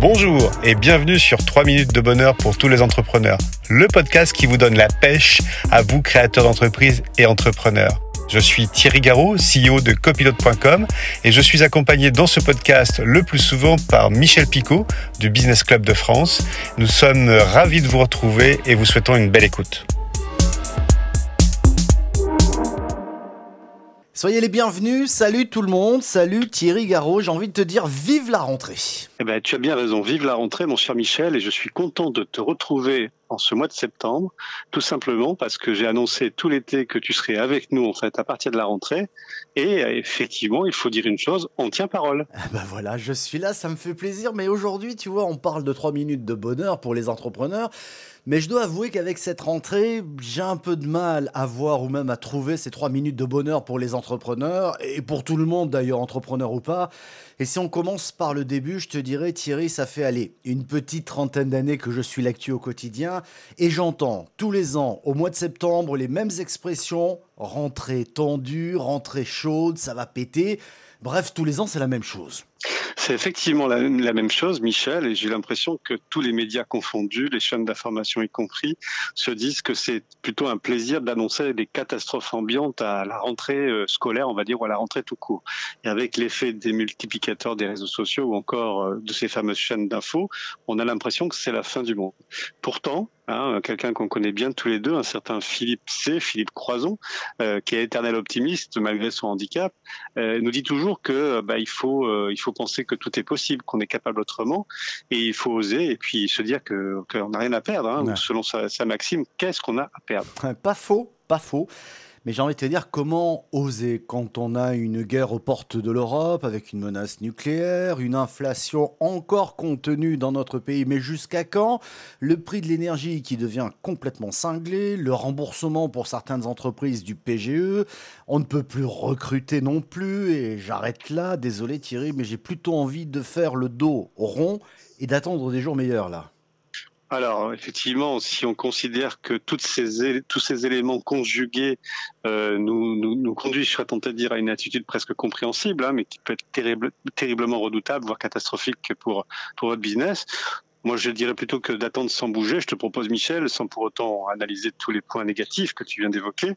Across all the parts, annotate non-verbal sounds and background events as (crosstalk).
Bonjour et bienvenue sur 3 minutes de bonheur pour tous les entrepreneurs, le podcast qui vous donne la pêche à vous créateurs d'entreprises et entrepreneurs. Je suis Thierry Garot, CEO de copilote.com et je suis accompagné dans ce podcast le plus souvent par Michel Picot du Business Club de France. Nous sommes ravis de vous retrouver et vous souhaitons une belle écoute. Soyez les bienvenus, salut tout le monde, salut Thierry Garot, j'ai envie de te dire vive la rentrée. Eh ben, tu as bien raison, vive la rentrée mon cher Michel et je suis content de te retrouver en ce mois de septembre, tout simplement parce que j'ai annoncé tout l'été que tu serais avec nous en fait à partir de la rentrée et euh, effectivement il faut dire une chose, on tient parole. Ah bah voilà, je suis là, ça me fait plaisir, mais aujourd'hui tu vois on parle de 3 minutes de bonheur pour les entrepreneurs. Mais je dois avouer qu'avec cette rentrée, j'ai un peu de mal à voir ou même à trouver ces trois minutes de bonheur pour les entrepreneurs et pour tout le monde d'ailleurs, entrepreneur ou pas. Et si on commence par le début, je te dirais Thierry, ça fait aller une petite trentaine d'années que je suis l'actu au quotidien et j'entends tous les ans au mois de septembre les mêmes expressions rentrée tendue, rentrée chaude, ça va péter. Bref, tous les ans c'est la même chose. C'est effectivement la, même chose, Michel, et j'ai l'impression que tous les médias confondus, les chaînes d'information y compris, se disent que c'est plutôt un plaisir d'annoncer des catastrophes ambiantes à la rentrée euh, scolaire, on va dire, ou à la rentrée tout court. Et avec l'effet des multiplicateurs des réseaux sociaux ou encore euh, de ces fameuses chaînes d'infos, on a l'impression que c'est la fin du monde. Pourtant, Hein, quelqu'un qu'on connaît bien tous les deux, un certain Philippe C, Philippe Croison, euh, qui est éternel optimiste malgré son handicap, euh, nous dit toujours que bah, il faut euh, il faut penser que tout est possible, qu'on est capable autrement, et il faut oser et puis se dire que qu'on n'a rien à perdre. Hein, Selon sa, sa maxime, qu'est-ce qu'on a à perdre? (laughs) Pas faux, pas faux. Mais j'ai envie de te dire, comment oser quand on a une guerre aux portes de l'Europe avec une menace nucléaire, une inflation encore contenue dans notre pays, mais jusqu'à quand? Le prix de l'énergie qui devient complètement cinglé, le remboursement pour certaines entreprises du PGE, on ne peut plus recruter non plus, et j'arrête là, désolé Thierry, mais j'ai plutôt envie de faire le dos rond et d'attendre des jours meilleurs là. Alors effectivement, si on considère que ces, tous ces éléments conjugués euh, nous, nous, nous, conduisent, je serais tenté de dire, à une attitude presque compréhensible, hein, mais qui peut être terrible, terriblement redoutable, voire catastrophique pour, pour votre business, moi, je dirais plutôt que d'attendre sans bouger. Je te propose, Michel, sans pour autant analyser tous les points négatifs que tu viens d'évoquer,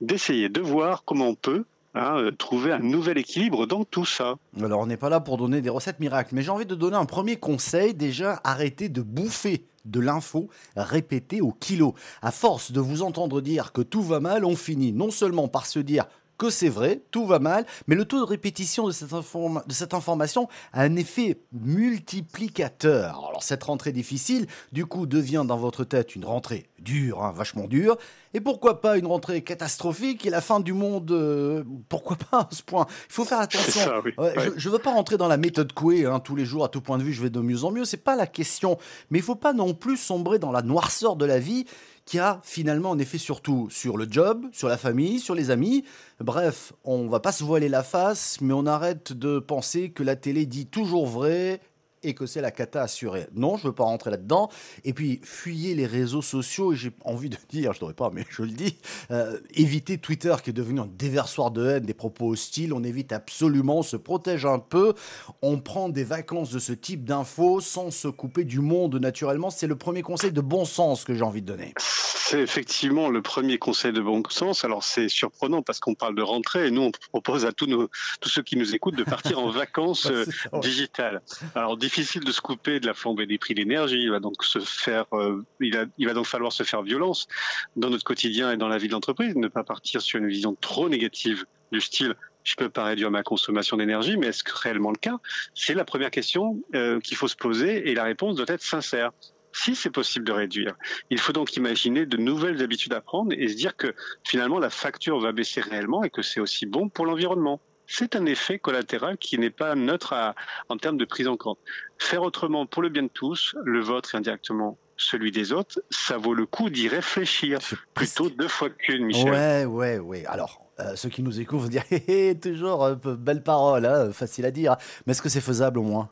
d'essayer de voir comment on peut Hein, trouver un nouvel équilibre dans tout ça. Alors on n'est pas là pour donner des recettes miracles, mais j'ai envie de donner un premier conseil, déjà arrêtez de bouffer de l'info répétée au kilo. À force de vous entendre dire que tout va mal, on finit non seulement par se dire que c'est vrai, tout va mal, mais le taux de répétition de cette, de cette, information a un effet multiplicateur. Alors cette rentrée difficile, du coup, devient dans votre tête une rentrée dure, hein, vachement dure, et pourquoi pas une rentrée catastrophique et la fin du monde euh, Pourquoi pas à ce point Il faut faire attention. Je ne veux pas rentrer dans la méthode Coué, hein, tous les jours, à tout point de vue, je vais de mieux en mieux, c'est pas la question. Mais il faut pas non plus sombrer dans la noirceur de la vie qui a finalement un effet surtout sur le job, sur la famille, sur les amis. Bref, on va pas se voiler la face, mais on arrête de penser que la télé dit toujours vrai et que c'est la cata assurée. Non, je veux pas rentrer là-dedans. Et puis, fuyez les réseaux sociaux, j'ai envie de dire, je devrais pas, mais je le dis, euh, évitez Twitter qui est devenu un déversoir de haine, des propos hostiles, on évite absolument, on se protège un peu, on prend des vacances de ce type d'infos sans se couper du monde naturellement. C'est le premier conseil de bon sens que j'ai envie de donner. C'est effectivement le premier conseil de bon sens. Alors c'est surprenant parce qu'on parle de rentrée et nous on propose à tous, nos, tous ceux qui nous écoutent de partir en (laughs) vacances euh, digitales. Alors difficile de se couper de la flambée des prix de l'énergie. Il va donc se faire, euh, il, va donc falloir se faire violence dans notre quotidien et dans la vie de l'entreprise. Ne pas partir sur une vision trop négative du style je peux pas réduire ma consommation d'énergie, mais est-ce réellement le cas? C'est la première question euh, qu'il faut se poser et la réponse doit être sincère si c'est possible de réduire, il faut donc imaginer de nouvelles habitudes à prendre et se dire que finalement la facture va baisser réellement et que c'est aussi bon pour l'environnement. C'est un effet collatéral qui n'est pas neutre en termes de prise en compte. Faire autrement pour le bien de tous, le vôtre et indirectement celui des autres, ça vaut le coup d'y réfléchir plutôt deux fois qu'une, Michel. Ouais, ouais, ouais. Alors, euh, ceux qui nous écoutent vont dire, hé, (laughs) hé, toujours belle parole, hein, facile à dire. Mais est-ce que c'est faisable au moins?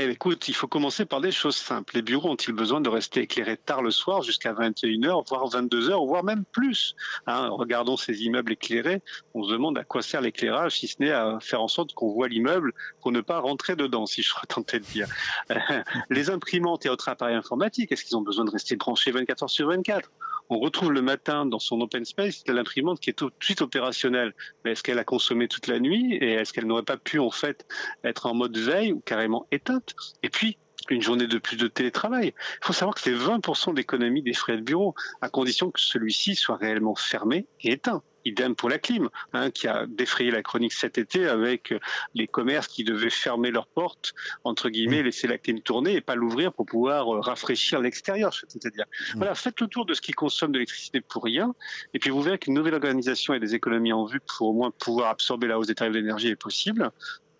Eh, écoute, il faut commencer par des choses simples. Les bureaux ont-ils besoin de rester éclairés tard le soir jusqu'à 21h, voire 22h, voire même plus hein, Regardons ces immeubles éclairés. On se demande à quoi sert l'éclairage, si ce n'est à faire en sorte qu'on voit l'immeuble pour ne pas rentrer dedans, si je tenté de dire. (laughs) les imprimantes et autres appareils informatiques, est-ce qu'ils ont besoin de rester branchés 24 heures sur 24 on retrouve le matin dans son open space l'imprimante qui est tout de suite opérationnelle. Est-ce qu'elle a consommé toute la nuit et est-ce qu'elle n'aurait pas pu en fait être en mode veille ou carrément éteinte? Et puis une journée de plus de télétravail. Il faut savoir que c'est 20% d'économie des frais de bureau, à condition que celui-ci soit réellement fermé et éteint. Idem pour la clim, hein, qui a défrayé la chronique cet été avec les commerces qui devaient fermer leurs portes, entre guillemets, laisser la clim tourner et pas l'ouvrir pour pouvoir euh, rafraîchir l'extérieur. C'est-à-dire, voilà, faites le tour de ce qui consomme de l'électricité pour rien, et puis vous verrez qu'une nouvelle organisation et des économies en vue pour au moins pouvoir absorber la hausse des tarifs d'énergie est possible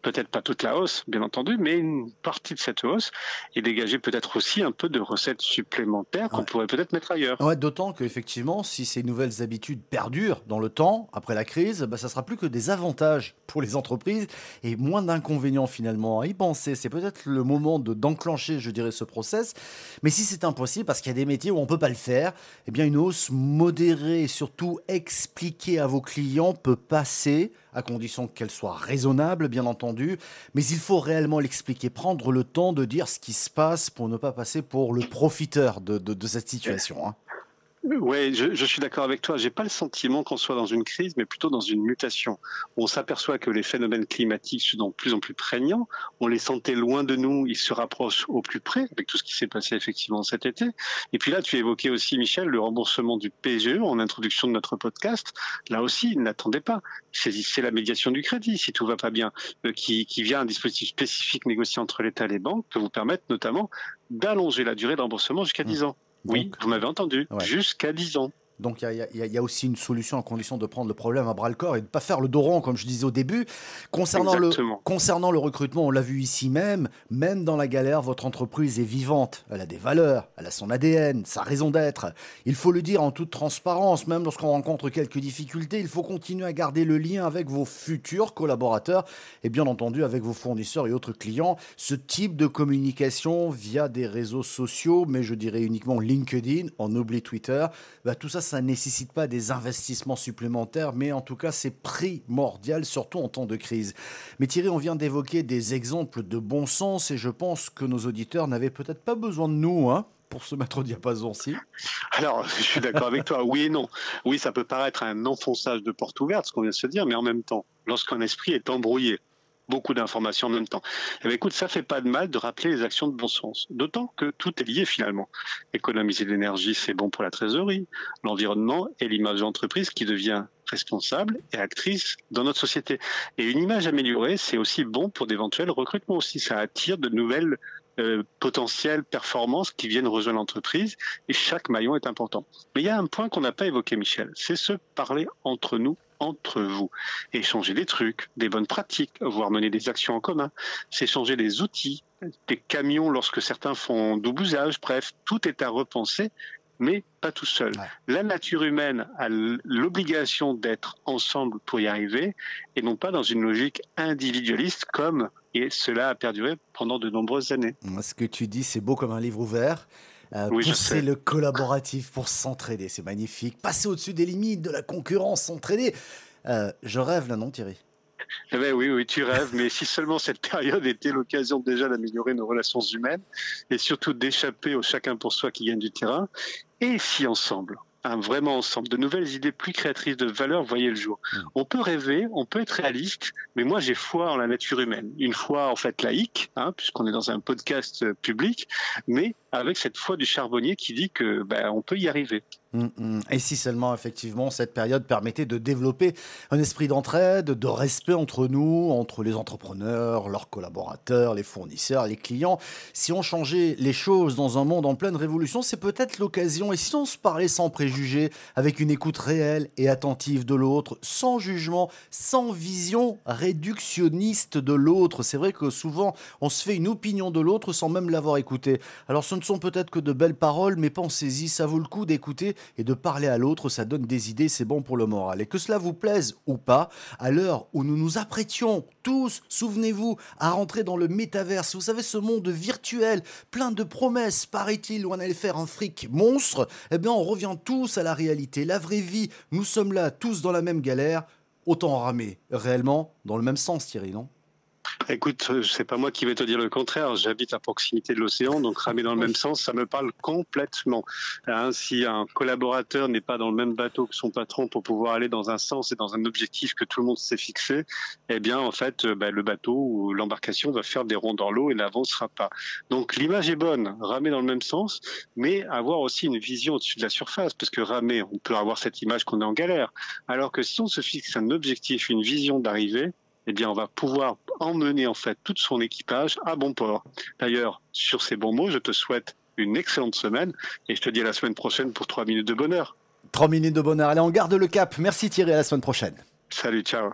peut-être pas toute la hausse, bien entendu, mais une partie de cette hausse et dégager peut-être aussi un peu de recettes supplémentaires qu'on pourrait peut-être mettre ailleurs. Ouais, D'autant qu'effectivement, si ces nouvelles habitudes perdurent dans le temps, après la crise, bah, ça sera plus que des avantages pour les entreprises et moins d'inconvénients finalement à y penser. C'est peut-être le moment de d'enclencher, je dirais, ce process. Mais si c'est impossible, parce qu'il y a des métiers où on ne peut pas le faire, eh bien une hausse modérée et surtout expliquée à vos clients peut passer à condition qu'elle soit raisonnable, bien entendu, mais il faut réellement l'expliquer, prendre le temps de dire ce qui se passe pour ne pas passer pour le profiteur de, cette situation. Hein. Oui, je, je, suis d'accord avec toi. J'ai pas le sentiment qu'on soit dans une crise, mais plutôt dans une mutation. On s'aperçoit que les phénomènes climatiques sont de plus en plus prégnants. On les sentait loin de nous, ils se rapprochent au plus près avec tout ce qui s'est passé effectivement cet été. Et puis là, tu évoquais aussi, Michel, le remboursement du PGE en introduction de notre podcast. Là aussi, n'attendez pas. C'est la médiation du crédit, si tout va pas bien, euh, qui, qui vient un dispositif spécifique négocié entre l'État et les banques, peut vous permettre notamment d'allonger la durée de remboursement jusqu'à 10 mmh. ans. Oui, vous m'avez entendu. Jusqu'à 10 ans. Donc il y, a aussi une solution à condition de prendre le problème à bras le corps et de ne pas faire le dos rond, comme je disais au début. Concernant, le, concernant le recrutement, on l'a vu ici même, même dans la galère, votre entreprise est vivante. Elle a des valeurs, elle a son ADN, sa raison d'être. Il faut le dire en toute transparence, même lorsqu'on rencontre quelques difficultés, il faut continuer à garder le lien avec vos futurs collaborateurs et bien entendu avec vos fournisseurs et autres clients. Ce type de communication via des réseaux sociaux, mais je dirais uniquement LinkedIn, on oublie Twitter, bah, tout ça ça ne nécessite pas des investissements supplémentaires, mais en tout cas, c'est primordial, surtout en temps de crise. Mais Thierry, on vient d'évoquer des exemples de bon sens et je pense que nos auditeurs n'avaient peut-être pas besoin de nous, hein pour se mettre au diapason aussi Alors, je suis d'accord avec toi, oui et non. Oui, ça peut paraître un enfonçage de porte ouverte, ce qu'on vient de se dire, mais en même temps, lorsqu'un esprit est embrouillé, beaucoup d'informations en même temps. Eh écoute, ça fait pas de mal de rappeler les actions de bon sens. D'autant que tout est lié finalement. Économiser l'énergie, c'est bon pour la trésorerie, l'environnement et l'image d'entreprise qui devient responsable et actrice dans notre société. Et une image améliorée, c'est aussi bon pour d'éventuels recrutements aussi. Ça attire de nouvelles euh, potentielles performances qui viennent rejoindre l'entreprise et chaque maillon est important. Mais il y a un point qu'on n'a pas évoqué, Michel, c'est se parler entre nous entre vous. Échanger des trucs, des bonnes pratiques, voire mener des actions en commun. S'échanger des outils, des camions lorsque certains font double usage. Bref, tout est à repenser, mais pas tout seul. La nature humaine a l'obligation d'être ensemble pour y arriver et non pas dans une logique individualiste comme et cela a perduré pendant de nombreuses années. Ce que tu dis, c'est beau comme un livre ouvert. Euh, pousser le collaboratif pour s'entraider, c'est magnifique. Passer au-dessus des limites de la concurrence, s'entraider. Euh, je rêve là, non, Thierry? Eh ben oui, oui, tu rêves, mais si seulement cette période était l'occasion déjà d'améliorer nos relations humaines et surtout d'échapper au chacun pour soi qui gagne du terrain, et si ensemble, vraiment ensemble, de nouvelles idées plus créatrices de valeur voyaient le jour. Mm. On peut rêver, on peut être réaliste, mais moi j'ai foi en la nature humaine. Une foi en fait laïque, hein, puisqu'on est dans un podcast euh, public, mais avec cette foi du charbonnier qui dit que ben, on peut y arriver. Mm, mm. Et si seulement effectivement cette période permettait de développer un esprit d'entraide, de respect entre nous, entre les entrepreneurs, leurs collaborateurs, les fournisseurs, les clients, si on changeait les choses dans un monde en pleine révolution, c'est peut-être l'occasion, et si on se parlait sans préjugés, avec une écoute réelle et attentive de l'autre, sans jugement, sans vision réductionniste de l'autre, c'est vrai que souvent on se fait une opinion de l'autre sans même l'avoir écouté. Alors ce ne sont peut-être que de belles paroles, mais pensez-y, ça vaut le coup d'écouter et de parler à l'autre, ça donne des idées, c'est bon pour le moral. Et que cela vous plaise ou pas, à l'heure où nous nous apprêtions tous, souvenez-vous, à rentrer dans le métaverse, vous savez, ce monde virtuel, plein de promesses, paraît-il, où on allait faire un fric monstre, eh bien on revient tous à la réalité, la vraie vie, nous sommes là tous dans la même galère, autant ramer, réellement, dans le même sens Thierry, non? Écoute, euh, c'est pas moi qui vais te dire le contraire. J'habite à proximité de l'océan, donc ramer dans le même sens, ça me parle complètement. Hein, si un collaborateur n'est pas dans le même bateau que son patron pour pouvoir aller dans un sens et dans un objectif que tout le monde s'est fixé, eh bien, en fait, euh, bah, le bateau ou l'embarcation va faire des ronds dans l'eau et n'avancera pas. Donc, l'image est bonne, ramer dans le même sens, mais avoir aussi une vision au-dessus de la surface, parce que ramer, on peut avoir cette image qu'on est en galère. Alors que si on se fixe un objectif, une vision d'arrivée, eh bien, on va pouvoir emmener en fait tout son équipage à bon port. D'ailleurs, sur ces bons mots, je te souhaite une excellente semaine et je te dis à la semaine prochaine pour 3 minutes de bonheur. 3 minutes de bonheur. Allez, on garde le cap. Merci Thierry, à la semaine prochaine. Salut, ciao.